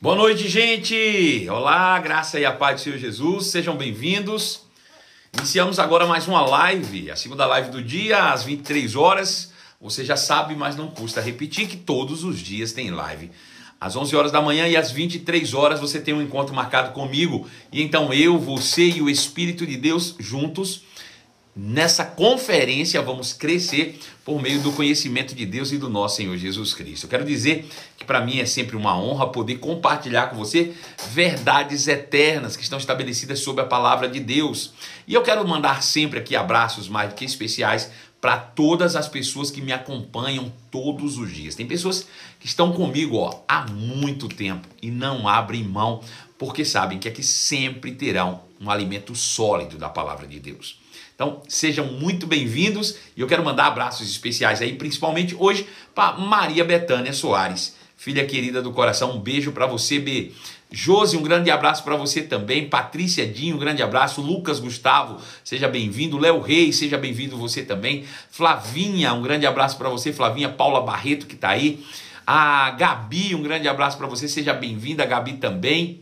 Boa noite, gente! Olá, graça e a paz do Senhor Jesus, sejam bem-vindos. Iniciamos agora mais uma live, a segunda live do dia, às 23 horas. Você já sabe, mas não custa repetir que todos os dias tem live. Às 11 horas da manhã e às 23 horas você tem um encontro marcado comigo. E então eu, você e o Espírito de Deus juntos Nessa conferência vamos crescer por meio do conhecimento de Deus e do nosso Senhor Jesus Cristo. Eu quero dizer que para mim é sempre uma honra poder compartilhar com você verdades eternas que estão estabelecidas sob a palavra de Deus. E eu quero mandar sempre aqui abraços mais do que especiais para todas as pessoas que me acompanham todos os dias. Tem pessoas que estão comigo ó, há muito tempo e não abrem mão porque sabem que aqui sempre terão um alimento sólido da palavra de Deus. Então, sejam muito bem-vindos e eu quero mandar abraços especiais aí, principalmente hoje para Maria Betânia Soares, filha querida do coração. Um beijo para você, B. Josi, um grande abraço para você também. Patrícia Dinho, um grande abraço. Lucas Gustavo, seja bem-vindo. Léo Reis, seja bem-vindo você também. Flavinha, um grande abraço para você. Flavinha Paula Barreto, que está aí. A Gabi, um grande abraço para você. Seja bem-vinda, Gabi também.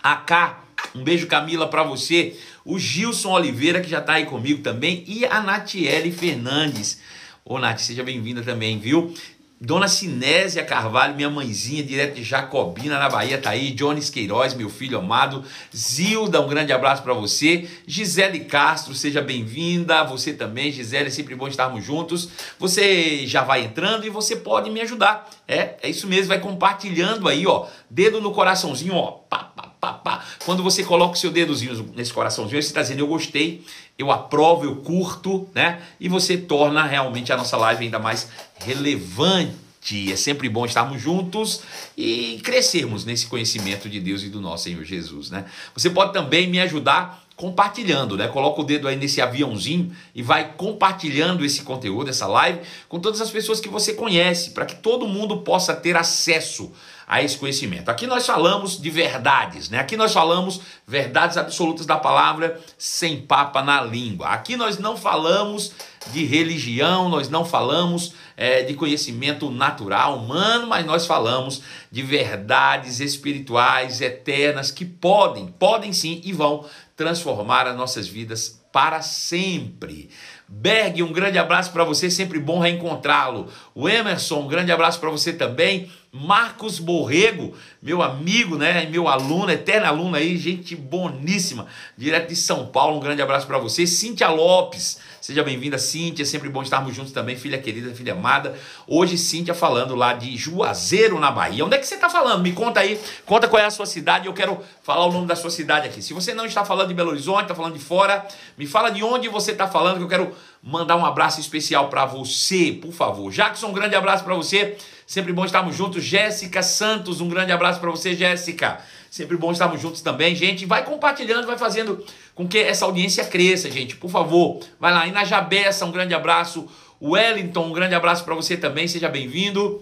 A K, um beijo, Camila, para você o Gilson Oliveira, que já está aí comigo também, e a Natiele Fernandes. Ô, Nath, seja bem-vinda também, viu? Dona Sinésia Carvalho, minha mãezinha, direto de Jacobina, na Bahia, tá aí. Jones Queiroz, meu filho amado. Zilda, um grande abraço para você. Gisele Castro, seja bem-vinda. Você também, Gisele, é sempre bom estarmos juntos. Você já vai entrando e você pode me ajudar. É, é isso mesmo, vai compartilhando aí, ó. Dedo no coraçãozinho, ó. Pá, pá, pá. Quando você coloca o seu dedozinho nesse coraçãozinho, você está dizendo eu gostei, eu aprovo, eu curto, né? E você torna realmente a nossa live ainda mais relevante. É sempre bom estarmos juntos e crescermos nesse conhecimento de Deus e do nosso Senhor Jesus, né? Você pode também me ajudar compartilhando, né? Coloca o dedo aí nesse aviãozinho e vai compartilhando esse conteúdo, essa live, com todas as pessoas que você conhece, para que todo mundo possa ter acesso a esse conhecimento. Aqui nós falamos de verdades, né? Aqui nós falamos verdades absolutas da palavra sem papa na língua. Aqui nós não falamos de religião, nós não falamos é, de conhecimento natural, humano, mas nós falamos de verdades espirituais, eternas, que podem, podem sim e vão transformar as nossas vidas para sempre. Berg, um grande abraço para você, sempre bom reencontrá-lo. O Emerson, um grande abraço para você também. Marcos Borrego, meu amigo, né, meu aluno, eterno aluno aí, gente boníssima, direto de São Paulo, um grande abraço para você. Cíntia Lopes, seja bem-vinda, Cíntia, sempre bom estarmos juntos também, filha querida, filha amada. Hoje, Cíntia falando lá de Juazeiro, na Bahia. Onde é que você está falando? Me conta aí, conta qual é a sua cidade, eu quero falar o nome da sua cidade aqui. Se você não está falando de Belo Horizonte, está falando de fora, me fala de onde você está falando, que eu quero mandar um abraço especial para você, por favor. Jackson, um grande abraço para você. Sempre bom estarmos juntos. Jéssica Santos, um grande abraço para você, Jéssica. Sempre bom estarmos juntos também, gente. Vai compartilhando, vai fazendo com que essa audiência cresça, gente. Por favor, vai lá. E na Jabessa, um grande abraço. Wellington, um grande abraço para você também. Seja bem-vindo.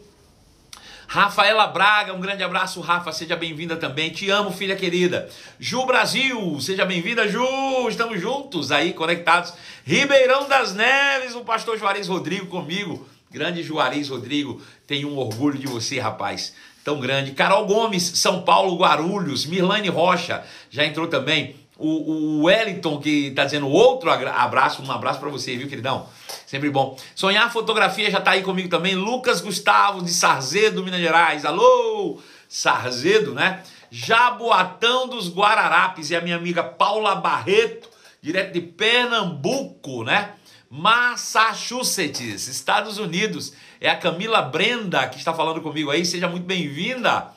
Rafaela Braga, um grande abraço, Rafa, seja bem-vinda também. Te amo, filha querida. Ju Brasil, seja bem-vinda, Ju. Estamos juntos aí, conectados. Ribeirão das Neves, o pastor Juarez Rodrigo comigo. Grande Juarez Rodrigo, tenho um orgulho de você, rapaz. Tão grande. Carol Gomes, São Paulo, Guarulhos. Mirlane Rocha, já entrou também. O, o Wellington, que está dizendo outro abraço, um abraço para você, viu, queridão? Sempre bom. Sonhar Fotografia já está aí comigo também. Lucas Gustavo, de Sarzedo, Minas Gerais. Alô, Sarzedo, né? Jaboatão dos Guararapes e a minha amiga Paula Barreto, direto de Pernambuco, né? Massachusetts, Estados Unidos. É a Camila Brenda que está falando comigo aí. Seja muito bem-vinda.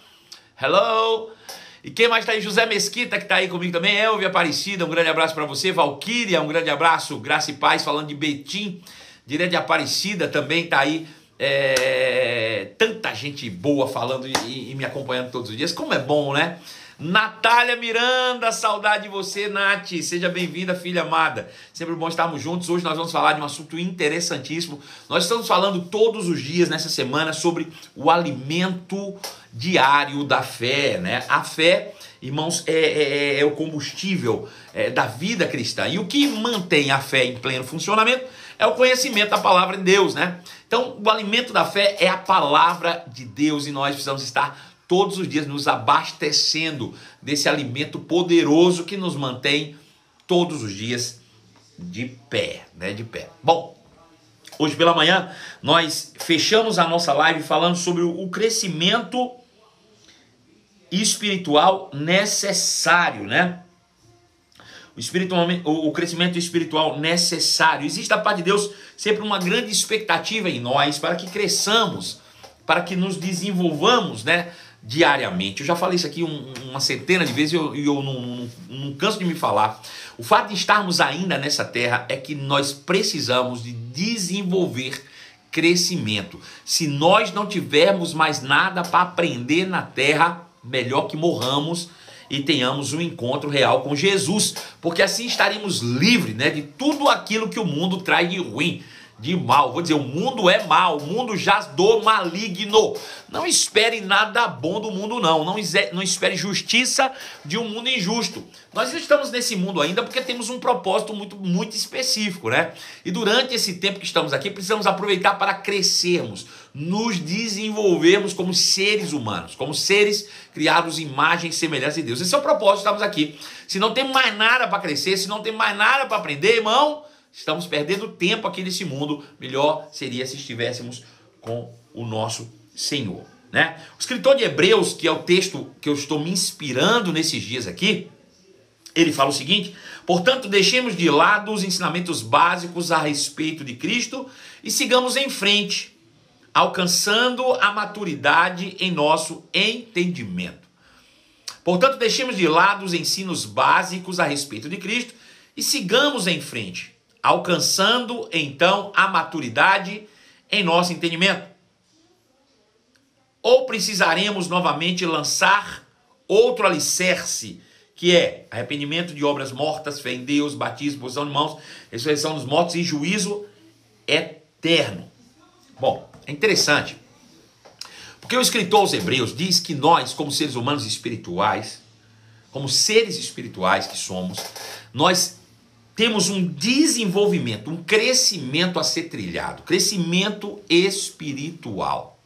Hello. E quem mais está aí? José Mesquita, que está aí comigo também. Elvia Aparecida, um grande abraço para você. Valquíria, um grande abraço. Graça e paz, falando de Betim, direto de Aparecida, também está aí. É... Tanta gente boa falando e, e me acompanhando todos os dias. Como é bom, né? Natália Miranda, saudade de você, Nath. Seja bem-vinda, filha amada. Sempre bom estarmos juntos. Hoje nós vamos falar de um assunto interessantíssimo. Nós estamos falando todos os dias nessa semana sobre o alimento diário da fé, né? A fé, irmãos, é, é, é, é o combustível é, da vida cristã. E o que mantém a fé em pleno funcionamento é o conhecimento da palavra de Deus, né? Então, o alimento da fé é a palavra de Deus e nós precisamos estar todos os dias nos abastecendo desse alimento poderoso que nos mantém todos os dias de pé, né? De pé. Bom, hoje pela manhã nós fechamos a nossa live falando sobre o crescimento espiritual necessário, né? O, espiritual, o crescimento espiritual necessário. Existe da parte de Deus sempre uma grande expectativa em nós para que cresçamos, para que nos desenvolvamos, né? Diariamente. Eu já falei isso aqui um, uma centena de vezes e eu, eu não, não, não, canso de me falar. O fato de estarmos ainda nessa terra é que nós precisamos de desenvolver crescimento. Se nós não tivermos mais nada para aprender na terra, melhor que morramos e tenhamos um encontro real com Jesus, porque assim estaremos livres né, de tudo aquilo que o mundo traz de ruim de mal. Vou dizer, o mundo é mal, o mundo jaz do maligno. Não espere nada bom do mundo, não. Não, não espere justiça de um mundo injusto. Nós estamos nesse mundo ainda porque temos um propósito muito, muito específico, né? E durante esse tempo que estamos aqui, precisamos aproveitar para crescermos, nos desenvolvermos como seres humanos, como seres criados imagem e semelhança de Deus. Esse é o propósito, estamos aqui. Se não tem mais nada para crescer, se não tem mais nada para aprender, irmão Estamos perdendo tempo aqui nesse mundo. Melhor seria se estivéssemos com o nosso Senhor. Né? O escritor de Hebreus, que é o texto que eu estou me inspirando nesses dias aqui, ele fala o seguinte: portanto, deixemos de lado os ensinamentos básicos a respeito de Cristo e sigamos em frente, alcançando a maturidade em nosso entendimento. Portanto, deixemos de lado os ensinos básicos a respeito de Cristo e sigamos em frente, alcançando então a maturidade em nosso entendimento. Ou precisaremos novamente lançar outro alicerce, que é arrependimento de obras mortas, fé em Deus, batismo, posição de mãos, ressurreição dos mortos e juízo eterno. Bom, é interessante. Porque o escritor aos Hebreus diz que nós, como seres humanos espirituais, como seres espirituais que somos, nós temos um desenvolvimento, um crescimento a ser trilhado, crescimento espiritual.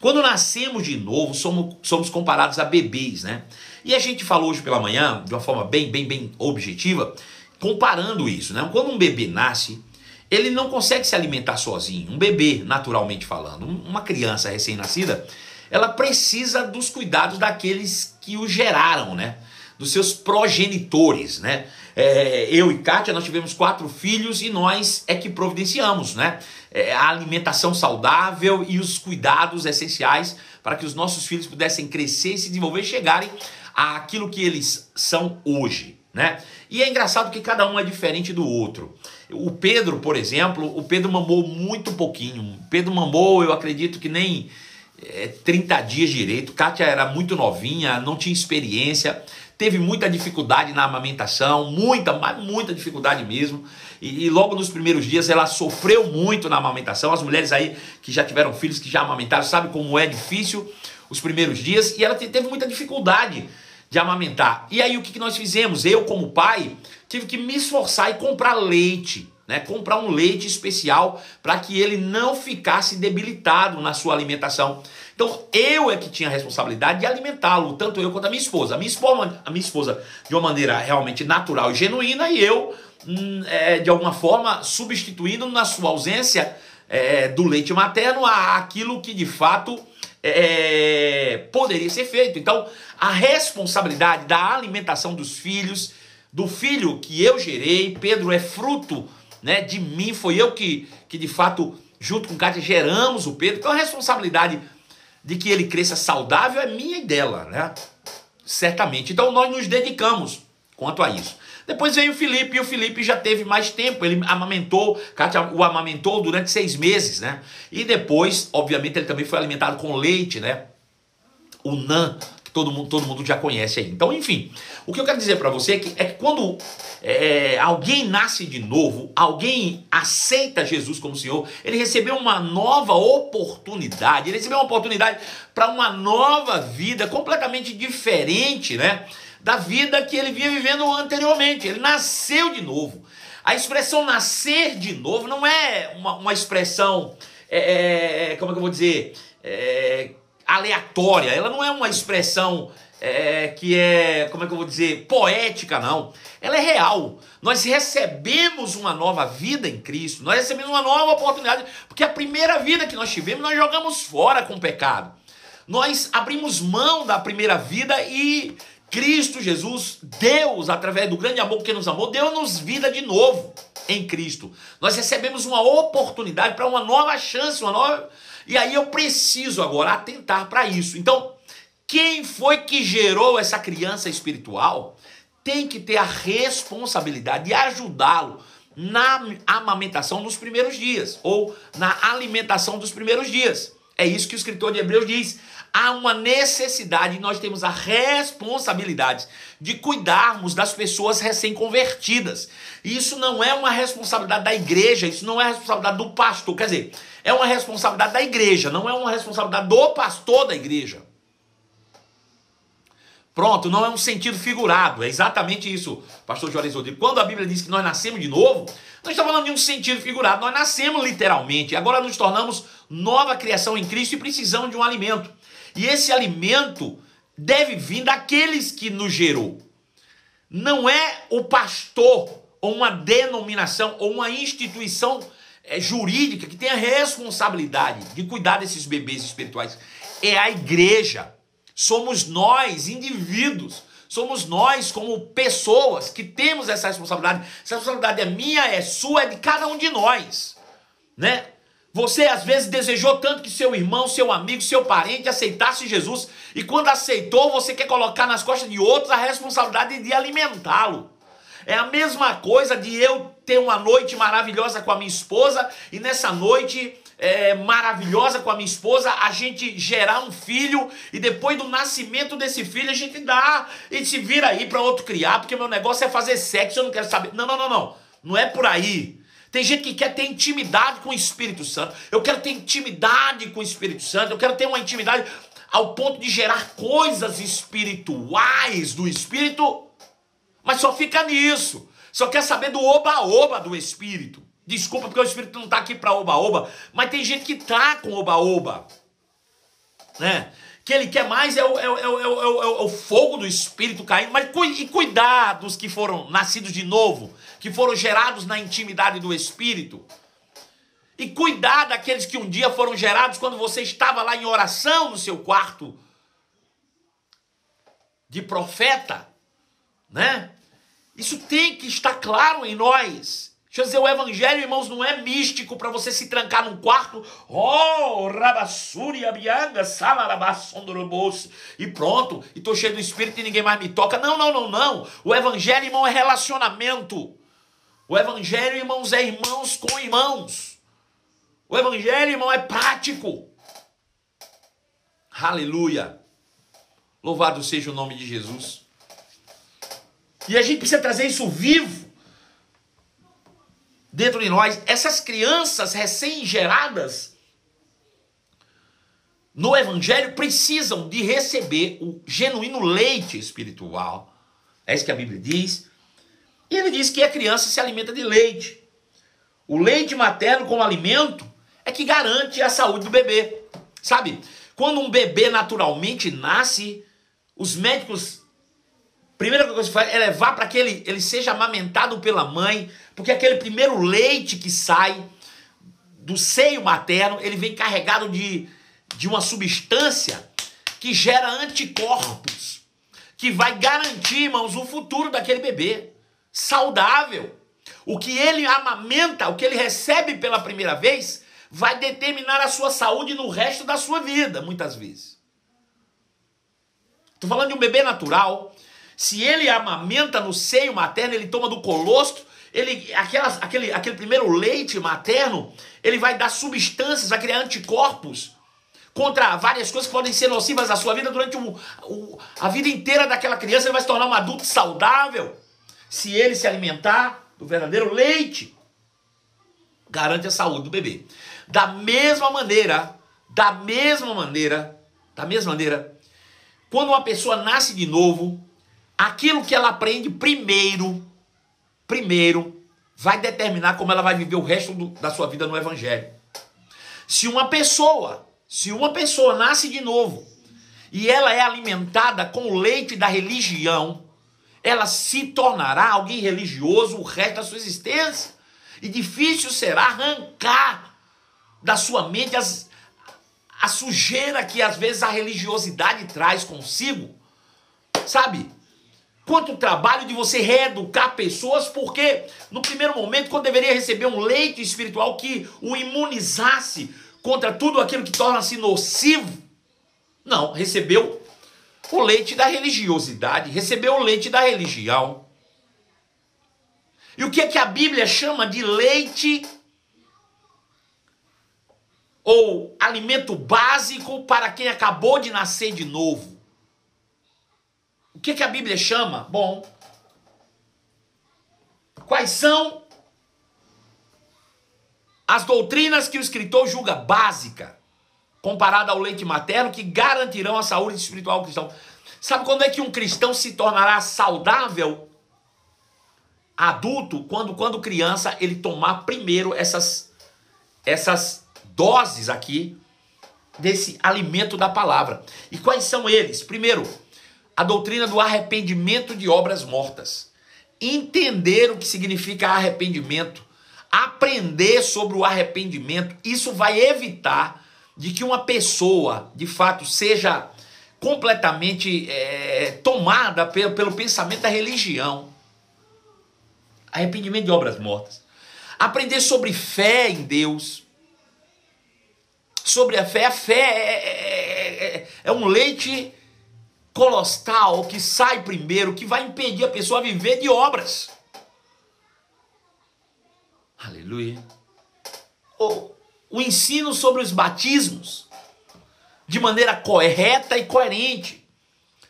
Quando nascemos de novo, somos, somos comparados a bebês, né? E a gente falou hoje pela manhã, de uma forma bem, bem, bem objetiva, comparando isso, né? Quando um bebê nasce, ele não consegue se alimentar sozinho. Um bebê, naturalmente falando, uma criança recém-nascida, ela precisa dos cuidados daqueles que o geraram, né? Dos seus progenitores, né? É, eu e Kátia, nós tivemos quatro filhos e nós é que providenciamos, né? É, a alimentação saudável e os cuidados essenciais para que os nossos filhos pudessem crescer, se desenvolver e chegarem àquilo que eles são hoje, né? E é engraçado que cada um é diferente do outro. O Pedro, por exemplo, o Pedro mamou muito pouquinho. O Pedro mamou, eu acredito que nem é, 30 dias direito. Kátia era muito novinha, não tinha experiência teve muita dificuldade na amamentação, muita, mas muita dificuldade mesmo. E, e, logo nos primeiros dias ela sofreu muito na amamentação. As mulheres aí que já tiveram filhos, que já amamentaram, sabem como é difícil os primeiros dias. E ela teve muita dificuldade de amamentar. E aí o que, que nós fizemos? Eu, como pai, tive que me esforçar e comprar leite. Né, comprar um leite especial para que ele não ficasse debilitado na sua alimentação. Então eu é que tinha a responsabilidade de alimentá-lo, tanto eu quanto a minha esposa. A minha esposa, a minha esposa de uma maneira realmente natural e genuína, e eu, hum, é, de alguma forma, substituindo na sua ausência é, do leite materno aquilo que de fato é, poderia ser feito. Então, a responsabilidade da alimentação dos filhos, do filho que eu gerei, Pedro é fruto né, de mim, foi eu que, que de fato, junto com Cátia, geramos o Pedro. Então, a responsabilidade de que ele cresça saudável é minha e dela, né? Certamente. Então nós nos dedicamos quanto a isso. Depois veio o Felipe, e o Felipe já teve mais tempo. Ele amamentou, Kátia o amamentou durante seis meses, né? E depois, obviamente, ele também foi alimentado com leite, né? O NAN, todo mundo, todo mundo já conhece aí. Então, enfim, o que eu quero dizer para você é que, é que quando é, alguém nasce de novo, alguém aceita Jesus como Senhor, ele recebeu uma nova oportunidade, ele recebeu uma oportunidade para uma nova vida completamente diferente, né? Da vida que ele vinha vivendo anteriormente. Ele nasceu de novo. A expressão nascer de novo não é uma, uma expressão, é, é, como é que eu vou dizer? É, aleatória, ela não é uma expressão é, que é, como é que eu vou dizer, poética, não. Ela é real. Nós recebemos uma nova vida em Cristo, nós recebemos uma nova oportunidade, porque a primeira vida que nós tivemos, nós jogamos fora com o pecado. Nós abrimos mão da primeira vida e Cristo Jesus, Deus, através do grande amor que nos amou, deu-nos vida de novo em Cristo. Nós recebemos uma oportunidade para uma nova chance, uma nova. E aí eu preciso agora atentar para isso. Então, quem foi que gerou essa criança espiritual tem que ter a responsabilidade de ajudá-lo na amamentação dos primeiros dias ou na alimentação dos primeiros dias. É isso que o escritor de Hebreus diz. Há uma necessidade, nós temos a responsabilidade de cuidarmos das pessoas recém-convertidas. Isso não é uma responsabilidade da igreja, isso não é responsabilidade do pastor. Quer dizer, é uma responsabilidade da igreja, não é uma responsabilidade do pastor da igreja. Pronto, não é um sentido figurado, é exatamente isso, pastor Juarez Rodrigues. Quando a Bíblia diz que nós nascemos de novo, não está falando de um sentido figurado, nós nascemos literalmente, agora nos tornamos nova criação em Cristo e precisamos de um alimento. E esse alimento deve vir daqueles que nos gerou. Não é o pastor, ou uma denominação, ou uma instituição é, jurídica que tem a responsabilidade de cuidar desses bebês espirituais. É a igreja. Somos nós, indivíduos, somos nós como pessoas que temos essa responsabilidade. Essa responsabilidade é minha, é sua, é de cada um de nós, né? Você às vezes desejou tanto que seu irmão, seu amigo, seu parente aceitasse Jesus e quando aceitou, você quer colocar nas costas de outros a responsabilidade de alimentá-lo. É a mesma coisa de eu ter uma noite maravilhosa com a minha esposa e nessa noite é, maravilhosa com a minha esposa, a gente gerar um filho e depois do nascimento desse filho a gente dá e se vira aí para outro criar, porque meu negócio é fazer sexo, eu não quero saber. Não, não, não, não. Não é por aí. Tem gente que quer ter intimidade com o Espírito Santo. Eu quero ter intimidade com o Espírito Santo. Eu quero ter uma intimidade ao ponto de gerar coisas espirituais do Espírito, mas só fica nisso. Só quer saber do oba-oba do Espírito. Desculpa porque o Espírito não está aqui para oba-oba, mas tem gente que tá com oba-oba. Né? Que ele quer mais é o, é, o, é, o, é, o, é o fogo do Espírito caindo, mas e cuidar dos que foram nascidos de novo, que foram gerados na intimidade do Espírito. E cuidar daqueles que um dia foram gerados quando você estava lá em oração no seu quarto de profeta, né? Isso tem que estar claro em nós. Deixa eu dizer, o evangelho, irmãos, não é místico para você se trancar num quarto. Oh, rabassuri, abianga, salarabassondorobos. E pronto, e tô cheio do espírito e ninguém mais me toca. Não, não, não, não. O evangelho, irmão, é relacionamento. O evangelho, irmãos, é irmãos com irmãos. O evangelho, irmão, é prático. Aleluia. Louvado seja o nome de Jesus. E a gente precisa trazer isso vivo dentro de nós, essas crianças recém-geradas no Evangelho precisam de receber o genuíno leite espiritual. É isso que a Bíblia diz. E ele diz que a criança se alimenta de leite. O leite materno como alimento é que garante a saúde do bebê. Sabe? Quando um bebê naturalmente nasce, os médicos primeira coisa que você faz é levar para que ele, ele seja amamentado pela mãe, porque aquele primeiro leite que sai do seio materno, ele vem carregado de, de uma substância que gera anticorpos, que vai garantir, irmãos, o futuro daquele bebê saudável. O que ele amamenta, o que ele recebe pela primeira vez, vai determinar a sua saúde no resto da sua vida, muitas vezes. Estou falando de um bebê natural se ele amamenta no seio materno, ele toma do colostro, ele, aquelas, aquele, aquele primeiro leite materno, ele vai dar substâncias, vai criar anticorpos contra várias coisas que podem ser nocivas à sua vida durante o, o, a vida inteira daquela criança. Ele vai se tornar um adulto saudável se ele se alimentar do verdadeiro leite. Garante a saúde do bebê. Da mesma maneira, da mesma maneira, da mesma maneira, quando uma pessoa nasce de novo, aquilo que ela aprende primeiro, primeiro, vai determinar como ela vai viver o resto do, da sua vida no Evangelho. Se uma pessoa, Se uma pessoa nasce de novo e ela é alimentada com o leite da religião, ela se tornará alguém religioso o resto da sua existência. E difícil será arrancar da sua mente as, a sujeira que às vezes a religiosidade traz consigo. Sabe? Quanto trabalho de você reeducar pessoas, porque no primeiro momento, quando deveria receber um leite espiritual que o imunizasse contra tudo aquilo que torna-se nocivo, não, recebeu o leite da religiosidade, recebeu o leite da religião. E o que é que a Bíblia chama de leite ou alimento básico para quem acabou de nascer de novo? Que, que a Bíblia chama? Bom, quais são as doutrinas que o escritor julga básica, comparada ao leite materno, que garantirão a saúde espiritual cristão? Sabe quando é que um cristão se tornará saudável adulto? Quando, quando criança, ele tomar primeiro essas, essas doses aqui desse alimento da palavra. E quais são eles? Primeiro, a doutrina do arrependimento de obras mortas. Entender o que significa arrependimento, aprender sobre o arrependimento, isso vai evitar de que uma pessoa, de fato, seja completamente é, tomada pelo, pelo pensamento da religião. Arrependimento de obras mortas. Aprender sobre fé em Deus. Sobre a fé. A fé é, é, é, é um leite colostal que sai primeiro, que vai impedir a pessoa a viver de obras. Aleluia. O, o ensino sobre os batismos de maneira correta e coerente.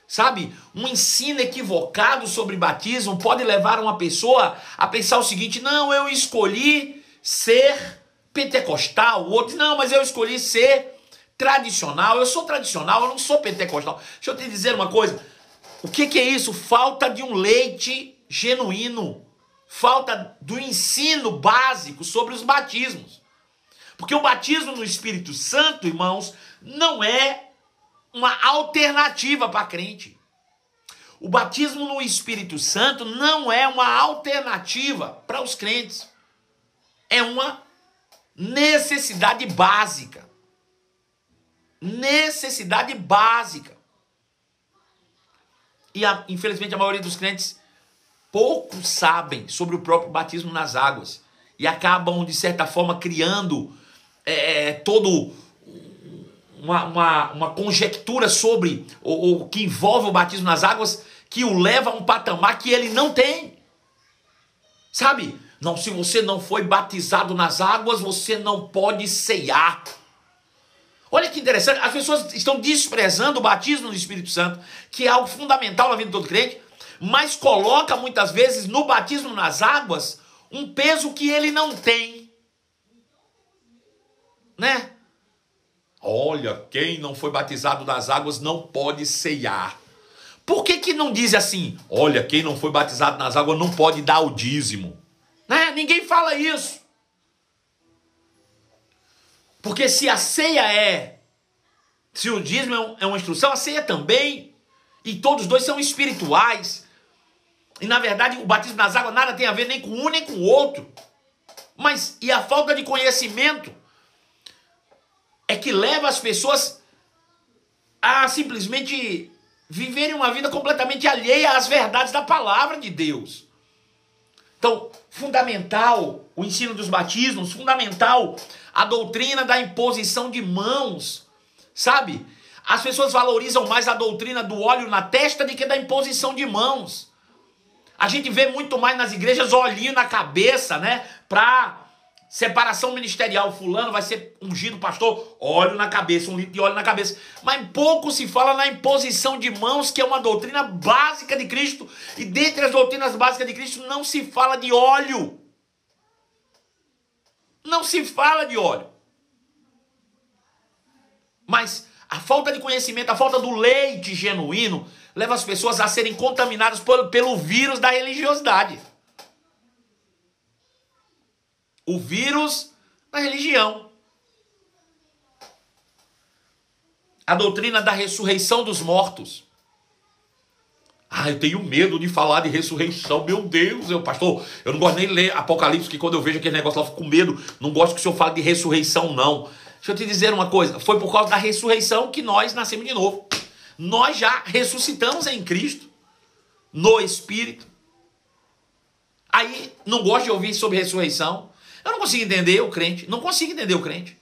Sabe? Um ensino equivocado sobre batismo pode levar uma pessoa a pensar o seguinte: não, eu escolhi ser pentecostal. O outro, não, mas eu escolhi ser tradicional. Eu sou tradicional, eu não sou pentecostal. Deixa eu te dizer uma coisa. O que, que é isso? Falta de um leite genuíno. Falta do ensino básico sobre os batismos. Porque o batismo no Espírito Santo, irmãos, não é uma alternativa para crente. O batismo no Espírito Santo não é uma alternativa para os crentes. É uma necessidade básica necessidade básica. E a, infelizmente a maioria dos crentes pouco sabem sobre o próprio batismo nas águas e acabam de certa forma criando é, é todo uma, uma, uma conjectura sobre o, que envolve o batismo nas águas que o leva a um patamar que ele não tem. Sabe? Não, se você não foi batizado nas águas, você não pode ceiar. Olha que interessante, as pessoas estão desprezando o batismo do Espírito Santo, que é algo fundamental na vida de todo crente, mas coloca muitas vezes no batismo nas águas um peso que ele não tem. Né? Olha, quem não foi batizado nas águas não pode ceiar. Por que, que não diz assim? Olha, quem não foi batizado nas águas não pode dar o dízimo. Né? Ninguém fala isso. Porque se a ceia é, se o dízimo é, uma instrução, a ceia também. E todos dois são espirituais. E na verdade o batismo nas águas nada tem a ver nem com um nem com o outro. Mas e a falta de conhecimento é que leva as pessoas a simplesmente viverem uma vida completamente alheia às verdades da palavra de Deus. Então, fundamental o ensino dos batismos, fundamental a doutrina da imposição de mãos, sabe? As pessoas valorizam mais a doutrina do óleo na testa do que da imposição de mãos. A gente vê muito mais nas igrejas olhinho na cabeça, né? Pra separação ministerial, fulano vai ser ungido pastor, óleo na cabeça, um litro de óleo na cabeça. Mas pouco se fala na imposição de mãos, que é uma doutrina básica de Cristo. E dentre as doutrinas básicas de Cristo não se fala de óleo. Não se fala de óleo. Mas a falta de conhecimento, a falta do leite genuíno, leva as pessoas a serem contaminadas por, pelo vírus da religiosidade. O vírus da religião. a doutrina da ressurreição dos mortos. Ah, eu tenho medo de falar de ressurreição. Meu Deus, eu, pastor, eu não gosto nem de ler Apocalipse, que quando eu vejo aquele negócio lá, eu fico com medo. Não gosto que o senhor fale de ressurreição, não. Deixa eu te dizer uma coisa. Foi por causa da ressurreição que nós nascemos de novo. Nós já ressuscitamos em Cristo, no Espírito. Aí, não gosto de ouvir sobre ressurreição. Eu não consigo entender o crente. Não consigo entender o crente.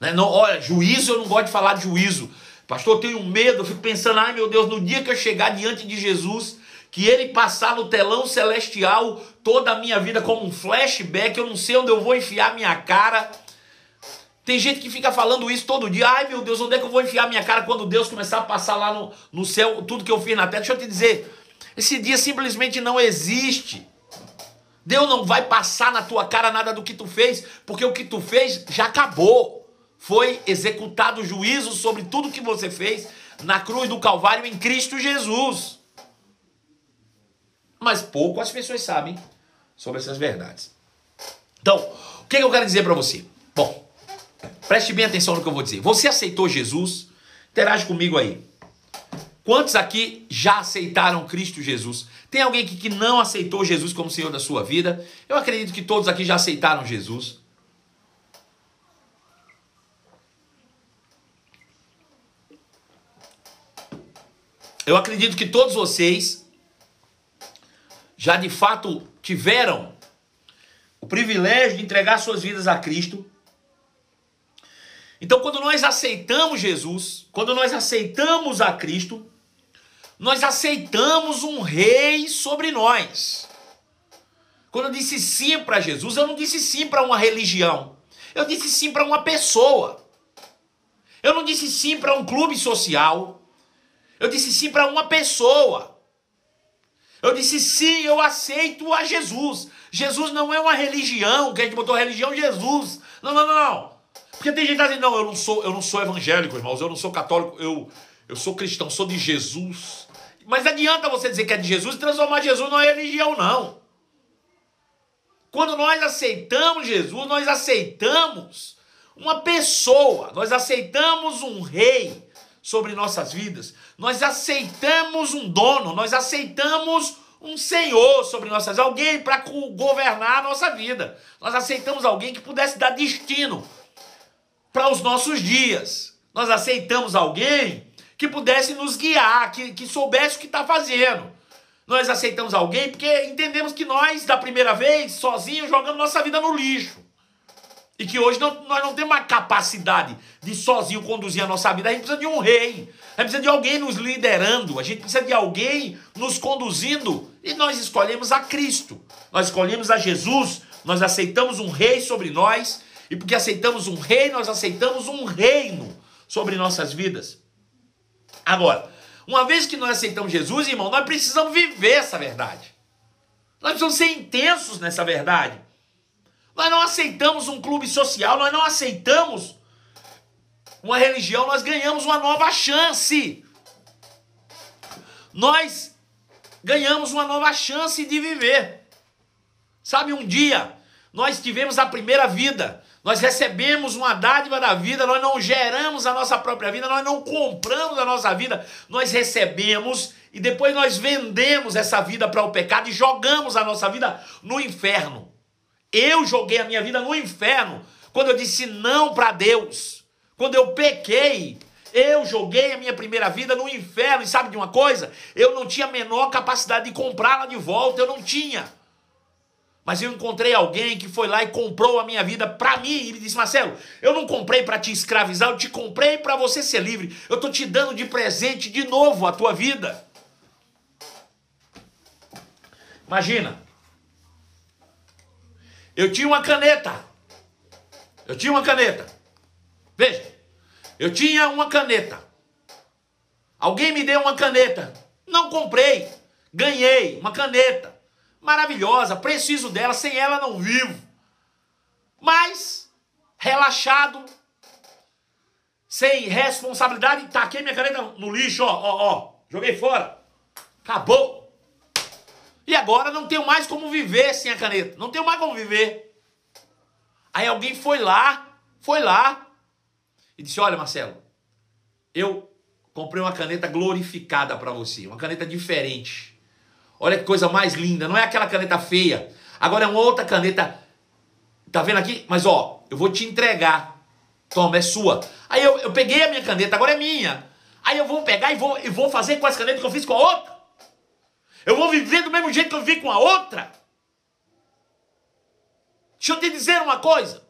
Né? Não, olha, juízo, eu não gosto de falar de juízo. Pastor, eu tenho medo, eu fico pensando, ai meu Deus, no dia que eu chegar diante de Jesus, que ele passar no telão celestial toda a minha vida como um flashback, eu não sei onde eu vou enfiar minha cara. Tem gente que fica falando isso todo dia. Ai meu Deus, onde é que eu vou enfiar minha cara quando Deus começar a passar lá no, no céu tudo que eu fiz na terra? Deixa eu te dizer, esse dia simplesmente não existe. Deus não vai passar na tua cara nada do que tu fez, porque o que tu fez já acabou foi executado o juízo sobre tudo que você fez na cruz do Calvário em Cristo Jesus. Mas pouco as pessoas sabem sobre essas verdades. Então, o que eu quero dizer para você? Bom, preste bem atenção no que eu vou dizer. Você aceitou Jesus? Interage comigo aí. Quantos aqui já aceitaram Cristo Jesus? Tem alguém aqui que não aceitou Jesus como Senhor da sua vida? Eu acredito que todos aqui já aceitaram Jesus. Eu acredito que todos vocês já de fato tiveram o privilégio de entregar suas vidas a Cristo. Então, quando nós aceitamos Jesus, quando nós aceitamos a Cristo, nós aceitamos um rei sobre nós. Quando eu disse sim para Jesus, eu não disse sim para uma religião. Eu disse sim para uma pessoa. Eu não disse sim para um clube social. Eu disse sim para uma pessoa. Eu disse sim, eu aceito a Jesus. Jesus não é uma religião, que a gente botou religião Jesus. Não, não, não. Porque tem gente que tá dizendo, não, eu não sou, eu não sou evangélico, irmãos, eu não sou católico, eu, eu sou cristão, sou de Jesus. Mas adianta você dizer que é de Jesus e transformar Jesus numa religião, não. Quando nós aceitamos Jesus, nós aceitamos uma pessoa, nós aceitamos um rei, sobre nossas vidas. Nós aceitamos um dono, nós aceitamos um senhor sobre nossas alguém para governar a nossa vida. Nós aceitamos alguém que pudesse dar destino para os nossos dias. Nós aceitamos alguém que pudesse nos guiar, que, que soubesse o que está fazendo. Nós aceitamos alguém porque entendemos que nós, da primeira vez, sozinhos, jogamos nossa vida no lixo. E que hoje não, nós não temos uma capacidade de sozinho conduzir a nossa vida. A gente precisa de um rei. A gente precisa de alguém nos liderando. A gente precisa de alguém nos conduzindo. E nós escolhemos a Cristo. Nós escolhemos a Jesus. Nós aceitamos um rei sobre nós. E porque aceitamos um rei, nós aceitamos um reino sobre nossas vidas. Agora, uma vez que nós aceitamos Jesus, irmão, nós precisamos viver essa verdade. Nós precisamos ser intensos nessa verdade. Nós não aceitamos um clube social, nós não aceitamos uma religião, nós ganhamos uma nova chance. Nós ganhamos uma nova chance de viver. Sabe, um dia nós tivemos a primeira vida, nós recebemos uma dádiva da vida, nós não geramos a nossa própria vida, nós não compramos a nossa vida, nós recebemos e depois nós vendemos essa vida para o pecado e jogamos a nossa vida no inferno. Eu joguei a minha vida no inferno quando eu disse não para Deus. Quando eu pequei, eu joguei a minha primeira vida no inferno. E sabe de uma coisa? Eu não tinha a menor capacidade de comprá-la de volta. Eu não tinha. Mas eu encontrei alguém que foi lá e comprou a minha vida para mim. E ele disse: Marcelo, eu não comprei para te escravizar, eu te comprei para você ser livre. Eu tô te dando de presente de novo a tua vida. Imagina, eu tinha uma caneta. Eu tinha uma caneta. Veja, eu tinha uma caneta. Alguém me deu uma caneta. Não comprei. Ganhei uma caneta. Maravilhosa, preciso dela, sem ela não vivo. Mas, relaxado, sem responsabilidade, taquei minha caneta no lixo, ó, ó, ó. Joguei fora. Acabou. E agora não tenho mais como viver sem a caneta. Não tenho mais como viver. Aí alguém foi lá, foi lá e disse: Olha, Marcelo, eu comprei uma caneta glorificada para você, uma caneta diferente. Olha que coisa mais linda, não é aquela caneta feia. Agora é uma outra caneta. Tá vendo aqui? Mas ó, eu vou te entregar. Toma, é sua. Aí eu, eu peguei a minha caneta, agora é minha. Aí eu vou pegar e vou, e vou fazer com essa caneta que eu fiz com a outra. Eu vou viver do mesmo jeito que eu vivi com a outra. Deixa eu te dizer uma coisa.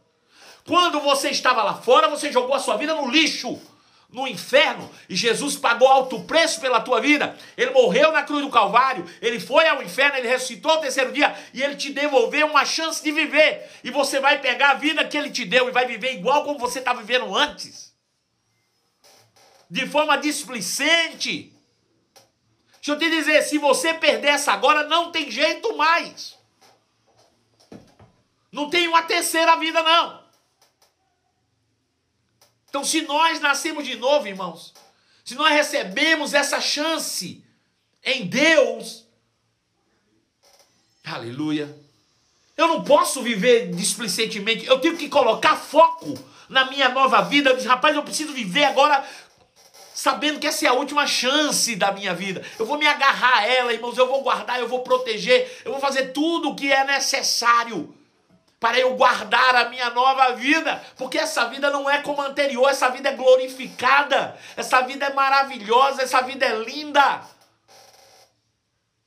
Quando você estava lá fora, você jogou a sua vida no lixo, no inferno, e Jesus pagou alto preço pela tua vida. Ele morreu na cruz do Calvário, ele foi ao inferno, ele ressuscitou ao terceiro dia e ele te devolveu uma chance de viver. E você vai pegar a vida que ele te deu e vai viver igual como você estava vivendo antes. De forma displicente. Deixa eu te dizer, se você perder essa agora, não tem jeito mais. Não tem uma terceira vida, não. Então, se nós nascemos de novo, irmãos, se nós recebemos essa chance em Deus, aleluia. Eu não posso viver displicentemente, eu tenho que colocar foco na minha nova vida. Eu disse, rapaz, eu preciso viver agora sabendo que essa é a última chance da minha vida. Eu vou me agarrar a ela, irmãos, eu vou guardar, eu vou proteger, eu vou fazer tudo o que é necessário para eu guardar a minha nova vida, porque essa vida não é como a anterior, essa vida é glorificada, essa vida é maravilhosa, essa vida é linda.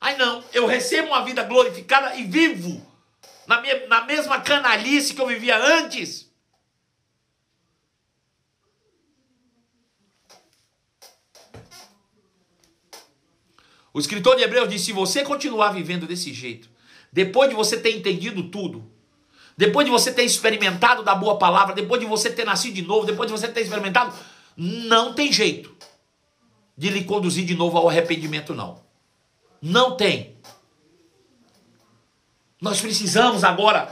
Ai não, eu recebo uma vida glorificada e vivo na, minha, na mesma canalice que eu vivia antes. O escritor de Hebreus diz: se você continuar vivendo desse jeito, depois de você ter entendido tudo, depois de você ter experimentado da boa palavra, depois de você ter nascido de novo, depois de você ter experimentado, não tem jeito de lhe conduzir de novo ao arrependimento, não. Não tem. Nós precisamos agora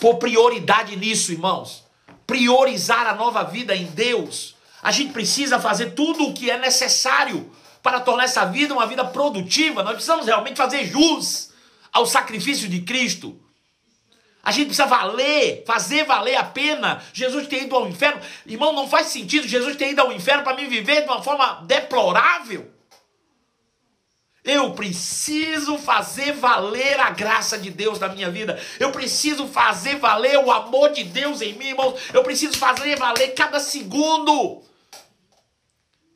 pôr prioridade nisso, irmãos. Priorizar a nova vida em Deus. A gente precisa fazer tudo o que é necessário para tornar essa vida uma vida produtiva. Nós precisamos realmente fazer jus ao sacrifício de Cristo. A gente precisa valer, fazer valer a pena. Jesus ter ido ao inferno. Irmão, não faz sentido Jesus ter ido ao inferno para me viver de uma forma deplorável. Eu preciso fazer valer a graça de Deus na minha vida. Eu preciso fazer valer o amor de Deus em mim, irmãos. Eu preciso fazer valer cada segundo.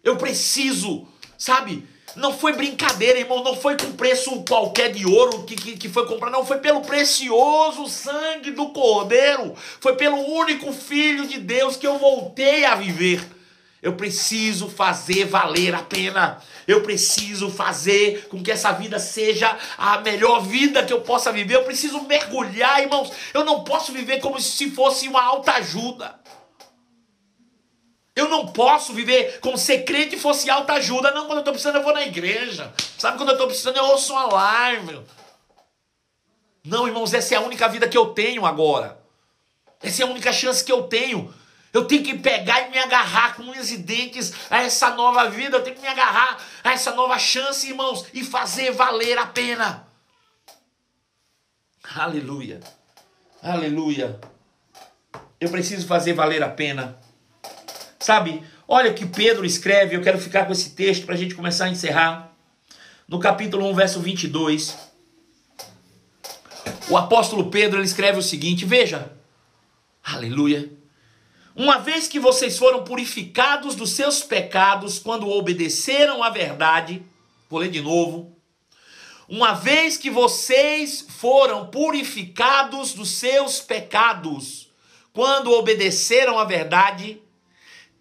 Eu preciso, sabe? Não foi brincadeira, irmão. Não foi com preço qualquer de ouro que, que, que, foi comprado. Não, foi pelo precioso sangue do Cordeiro. Foi pelo único Filho de Deus que eu voltei a viver. Eu preciso fazer valer a pena. Eu preciso fazer com que essa vida seja a melhor vida que eu possa viver. Eu preciso mergulhar, irmãos. Eu não posso viver como se fosse uma alta ajuda. Eu não posso viver como ser crente fosse alta ajuda. Não, quando eu estou precisando, eu vou na igreja. Sabe, quando eu estou precisando, eu ouço uma live. Não, irmãos, essa é a única vida que eu tenho agora. Essa é a única chance que eu tenho. Eu tenho que pegar e me agarrar com unhas e dentes a essa nova vida. Eu tenho que me agarrar a essa nova chance, irmãos, e fazer valer a pena. Aleluia. Aleluia. Eu preciso fazer valer a pena. Sabe? Olha o que Pedro escreve, eu quero ficar com esse texto para a gente começar a encerrar. No capítulo 1, verso 22. O apóstolo Pedro ele escreve o seguinte: Veja, aleluia. Uma vez que vocês foram purificados dos seus pecados quando obedeceram à verdade, vou ler de novo. Uma vez que vocês foram purificados dos seus pecados quando obedeceram à verdade,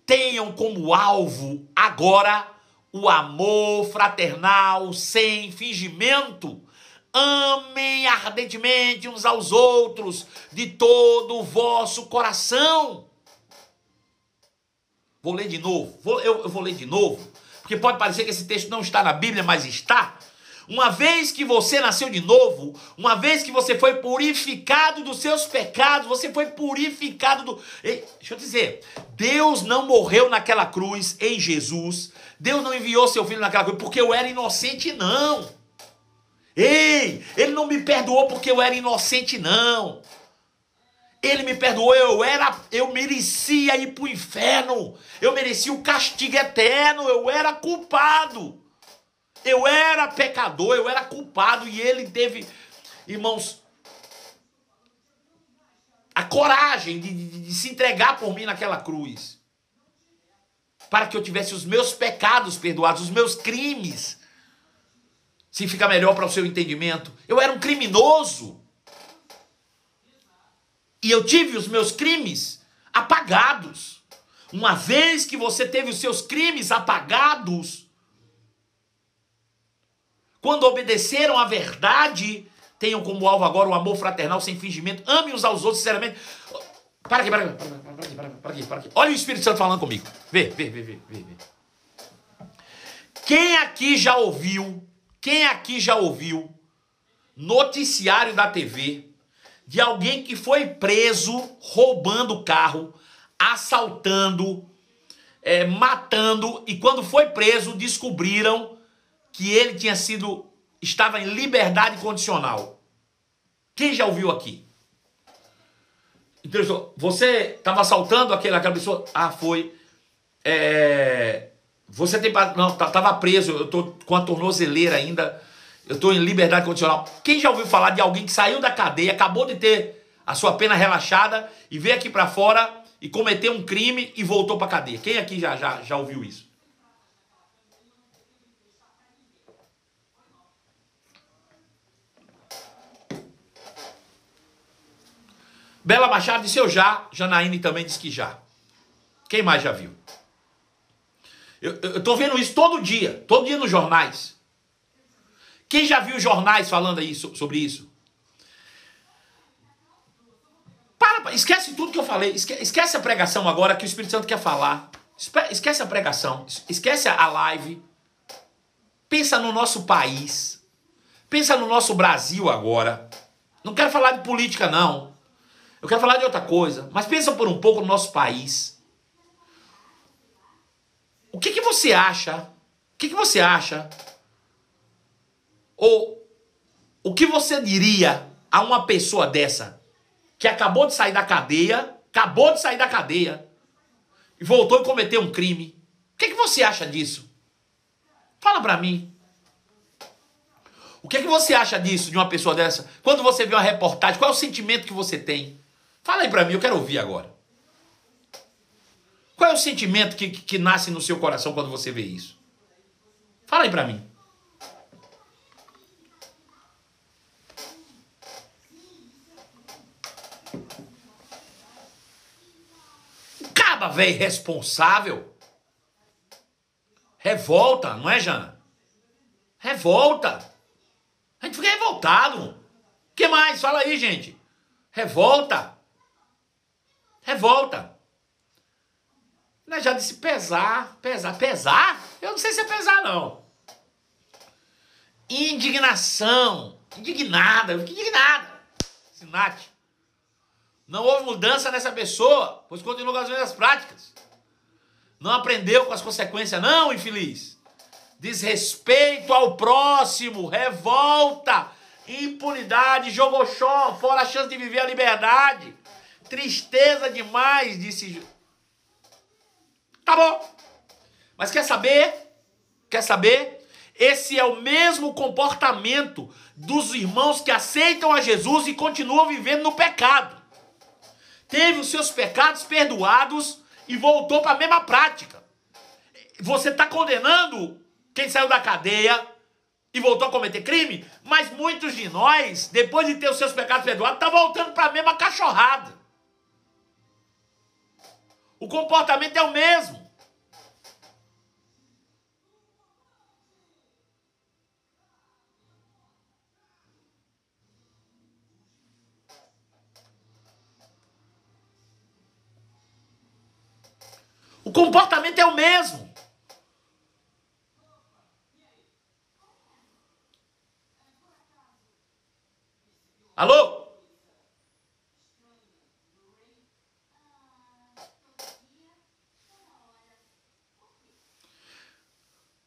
tenham como alvo agora o amor fraternal sem fingimento. Amem ardentemente uns aos outros de todo o vosso coração. Vou ler de novo. Vou, eu, eu vou ler de novo. Porque pode parecer que esse texto não está na Bíblia, mas está. Uma vez que você nasceu de novo, uma vez que você foi purificado dos seus pecados, você foi purificado do. Ei, deixa eu dizer, Deus não morreu naquela cruz em Jesus. Deus não enviou seu filho naquela cruz porque eu era inocente, não. Ei, ele não me perdoou porque eu era inocente, não. Ele me perdoou, eu era, eu merecia ir para o inferno. Eu merecia o castigo eterno, eu era culpado. Eu era pecador, eu era culpado e ele teve, irmãos, a coragem de, de, de se entregar por mim naquela cruz. Para que eu tivesse os meus pecados perdoados, os meus crimes. Se fica melhor para o seu entendimento. Eu era um criminoso. E eu tive os meus crimes apagados. Uma vez que você teve os seus crimes apagados, quando obedeceram à verdade, tenham como alvo agora o amor fraternal sem fingimento, ame uns aos outros sinceramente. Para aqui, para aqui, para aqui, para aqui, para aqui, para aqui. Olha o Espírito Santo falando comigo. Vê, vê, vê, vê, vê, vê. Quem aqui já ouviu, quem aqui já ouviu noticiário da TV de alguém que foi preso roubando carro, assaltando, é, matando, e quando foi preso descobriram que ele tinha sido estava em liberdade condicional. Quem já ouviu aqui? Então, você estava assaltando aquele, aquela pessoa? Ah, foi. É, você tem. Não, estava preso, eu estou com a tornozeleira ainda, eu estou em liberdade condicional. Quem já ouviu falar de alguém que saiu da cadeia, acabou de ter a sua pena relaxada e veio aqui para fora e cometeu um crime e voltou para cadeia? Quem aqui já, já, já ouviu isso? Bela Machado disse eu já, Janaíne também disse que já. Quem mais já viu? Eu, estou vendo isso todo dia, todo dia nos jornais. Quem já viu jornais falando aí sobre isso? Para, esquece tudo que eu falei. Esquece a pregação agora que o Espírito Santo quer falar. Esquece a pregação. Esquece a live. Pensa no nosso país. Pensa no nosso Brasil agora. Não quero falar de política, não. Eu quero falar de outra coisa, mas pensa por um pouco no nosso país. O que, que você acha? O que, que você acha? Ou o que você diria a uma pessoa dessa que acabou de sair da cadeia, acabou de sair da cadeia e voltou e cometeu um crime? O que, que você acha disso? Fala pra mim. O que, que você acha disso, de uma pessoa dessa? Quando você vê uma reportagem, qual é o sentimento que você tem? Fala aí para mim, eu quero ouvir agora. Qual é o sentimento que, que, que nasce no seu coração quando você vê isso? Fala aí para mim. Caba velho responsável. Revolta, não é, Jana? Revolta. A gente fica revoltado. O que mais? Fala aí, gente. Revolta. Revolta. Né, já disse pesar, pesar, pesar? Eu não sei se é pesar, não. Indignação. Indignada, eu fiquei indignada. Sinate. Não houve mudança nessa pessoa, pois continua com as mesmas práticas. Não aprendeu com as consequências, não, infeliz. Desrespeito ao próximo, revolta, impunidade, jogoxó, fora a chance de viver a liberdade. Tristeza demais, disse. Tá bom. Mas quer saber? Quer saber? Esse é o mesmo comportamento dos irmãos que aceitam a Jesus e continuam vivendo no pecado. Teve os seus pecados perdoados e voltou para a mesma prática. Você está condenando quem saiu da cadeia e voltou a cometer crime, mas muitos de nós, depois de ter os seus pecados perdoados, estão tá voltando para a mesma cachorrada. O comportamento é o mesmo. O comportamento é o mesmo. Alô?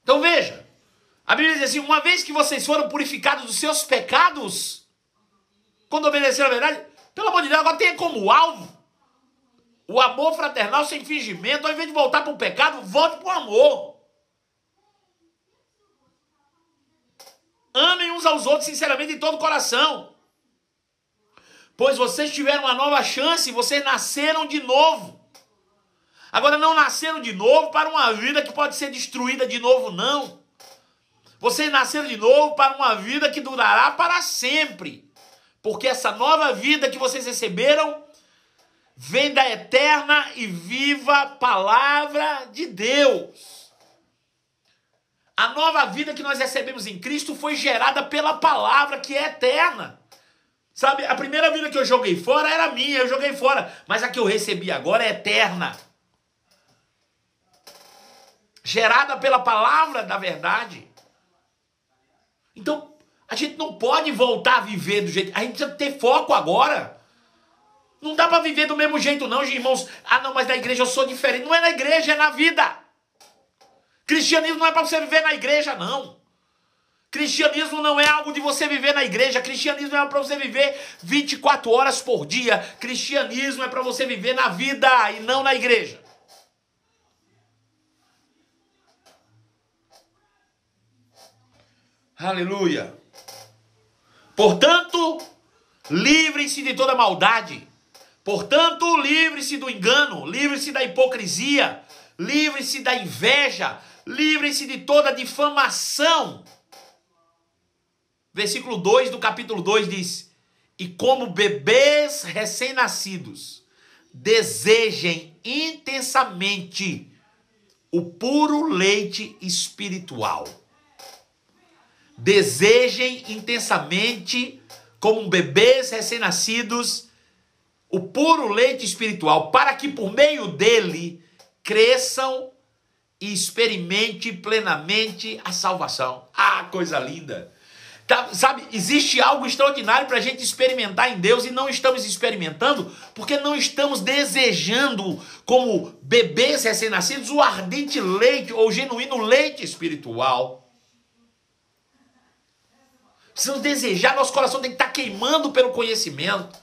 Então veja, a Bíblia diz assim: uma vez que vocês foram purificados dos seus pecados, quando obedeceram a verdade, Pelo amor de Deus, agora tenha como alvo o amor fraternal sem fingimento. Ao invés de voltar para o pecado, volte para o amor. Amem uns aos outros sinceramente de todo o coração. Pois vocês tiveram uma nova chance, vocês nasceram de novo. Agora não nasceram de novo para uma vida que pode ser destruída de novo, não. Vocês nasceram de novo para uma vida que durará para sempre. Porque essa nova vida que vocês receberam vem da eterna e viva palavra de Deus. A nova vida que nós recebemos em Cristo foi gerada pela palavra que é eterna. Sabe, a primeira vida que eu joguei fora era minha, eu joguei fora. Mas a que eu recebi agora é eterna. Gerada pela palavra da verdade. Então, a gente não pode voltar a viver do jeito. A gente precisa ter foco agora. Não dá para viver do mesmo jeito, não, irmãos. Ah, não, mas na igreja eu sou diferente. Não é na igreja, é na vida. Cristianismo não é para você viver na igreja, não. Cristianismo não é algo de você viver na igreja. Cristianismo é para você viver 24 horas por dia. Cristianismo é para você viver na vida e não na igreja. Aleluia. Portanto, livrem-se de toda maldade. Portanto, livre-se do engano, livre-se da hipocrisia, livre-se da inveja, livre-se de toda difamação. Versículo 2 do capítulo 2 diz: E como bebês recém-nascidos, desejem intensamente o puro leite espiritual. Desejem intensamente, como bebês recém-nascidos, o puro leite espiritual, para que por meio dele cresçam e experimente plenamente a salvação. Ah, coisa linda! Tá, sabe, existe algo extraordinário para a gente experimentar em Deus e não estamos experimentando porque não estamos desejando, como bebês recém-nascidos, o ardente leite ou genuíno leite espiritual. Precisamos desejar, nosso coração tem que estar queimando pelo conhecimento.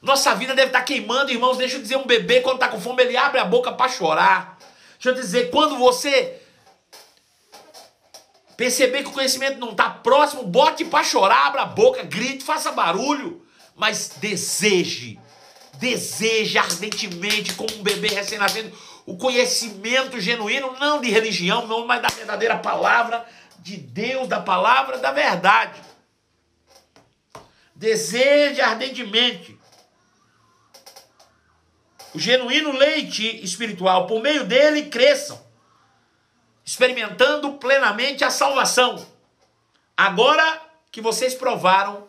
Nossa vida deve estar queimando, irmãos. Deixa eu dizer, um bebê, quando está com fome, ele abre a boca para chorar. Deixa eu dizer, quando você perceber que o conhecimento não está próximo, bote para chorar, abra a boca, grite, faça barulho, mas deseje, deseje ardentemente, como um bebê recém-nascido, o conhecimento genuíno, não de religião, não, mas da verdadeira palavra de Deus, da palavra da verdade. Deseje ardentemente o genuíno leite espiritual, por meio dele cresçam, experimentando plenamente a salvação. Agora que vocês provaram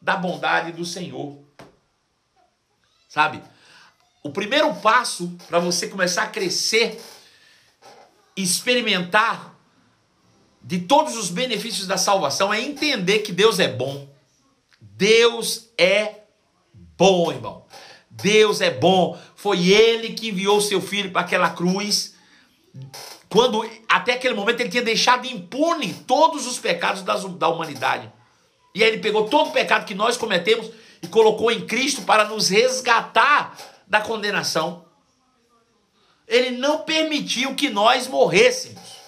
da bondade do Senhor. Sabe? O primeiro passo para você começar a crescer, experimentar de todos os benefícios da salvação é entender que Deus é bom. Deus é bom, irmão. Deus é bom. Foi Ele que enviou seu filho para aquela cruz. Quando até aquele momento ele tinha deixado impune todos os pecados da humanidade. E aí ele pegou todo o pecado que nós cometemos e colocou em Cristo para nos resgatar da condenação. Ele não permitiu que nós morrêssemos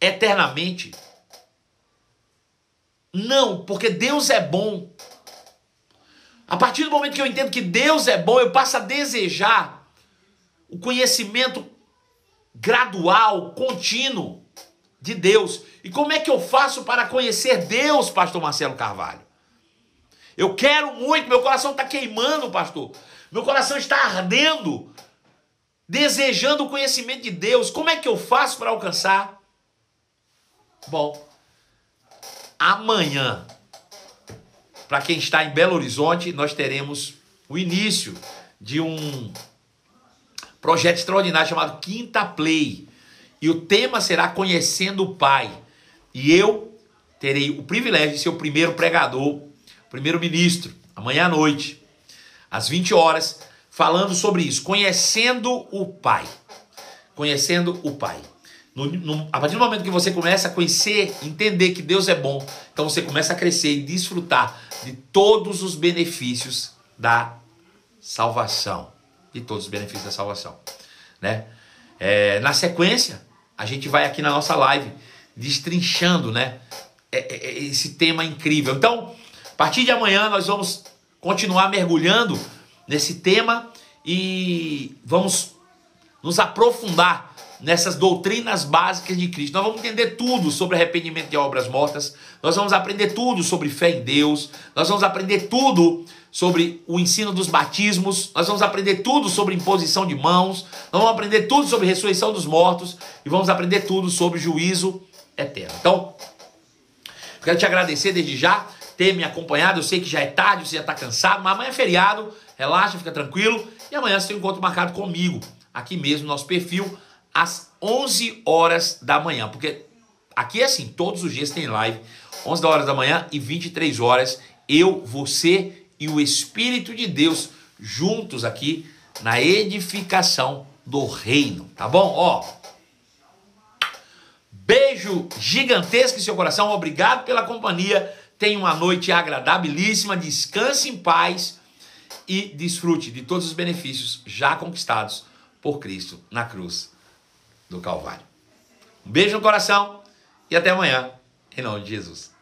eternamente. Não, porque Deus é bom. A partir do momento que eu entendo que Deus é bom, eu passo a desejar o conhecimento gradual, contínuo de Deus. E como é que eu faço para conhecer Deus, pastor Marcelo Carvalho? Eu quero muito, meu coração está queimando, pastor. Meu coração está ardendo, desejando o conhecimento de Deus. Como é que eu faço para alcançar? Bom, amanhã para quem está em Belo Horizonte, nós teremos o início de um projeto extraordinário chamado Quinta Play. E o tema será Conhecendo o Pai. E eu terei o privilégio de ser o primeiro pregador, primeiro ministro, amanhã à noite, às 20 horas, falando sobre isso, conhecendo o Pai. Conhecendo o Pai. No, no, a partir do momento que você começa a conhecer, entender que Deus é bom, então você começa a crescer e desfrutar de todos os benefícios da salvação, de todos os benefícios da salvação, né? É, na sequência, a gente vai aqui na nossa live destrinchando, né, é, é, é, esse tema incrível. Então, a partir de amanhã nós vamos continuar mergulhando nesse tema e vamos nos aprofundar nessas doutrinas básicas de Cristo. Nós vamos entender tudo sobre arrependimento de obras mortas, nós vamos aprender tudo sobre fé em Deus, nós vamos aprender tudo sobre o ensino dos batismos, nós vamos aprender tudo sobre imposição de mãos, nós vamos aprender tudo sobre ressurreição dos mortos e vamos aprender tudo sobre juízo eterno. Então, quero te agradecer desde já ter me acompanhado. Eu sei que já é tarde, você já está cansado, mas amanhã é feriado, relaxa, fica tranquilo. E amanhã você tem um encontro marcado comigo, aqui mesmo no nosso perfil, às 11 horas da manhã. Porque aqui é assim, todos os dias tem live, 11 horas da manhã e 23 horas. Eu, você e o Espírito de Deus juntos aqui na edificação do reino, tá bom? Ó, beijo gigantesco em seu coração, obrigado pela companhia. Tenha uma noite agradabilíssima, descanse em paz e desfrute de todos os benefícios já conquistados por Cristo na cruz do Calvário. Um beijo no coração e até amanhã, em nome de Jesus.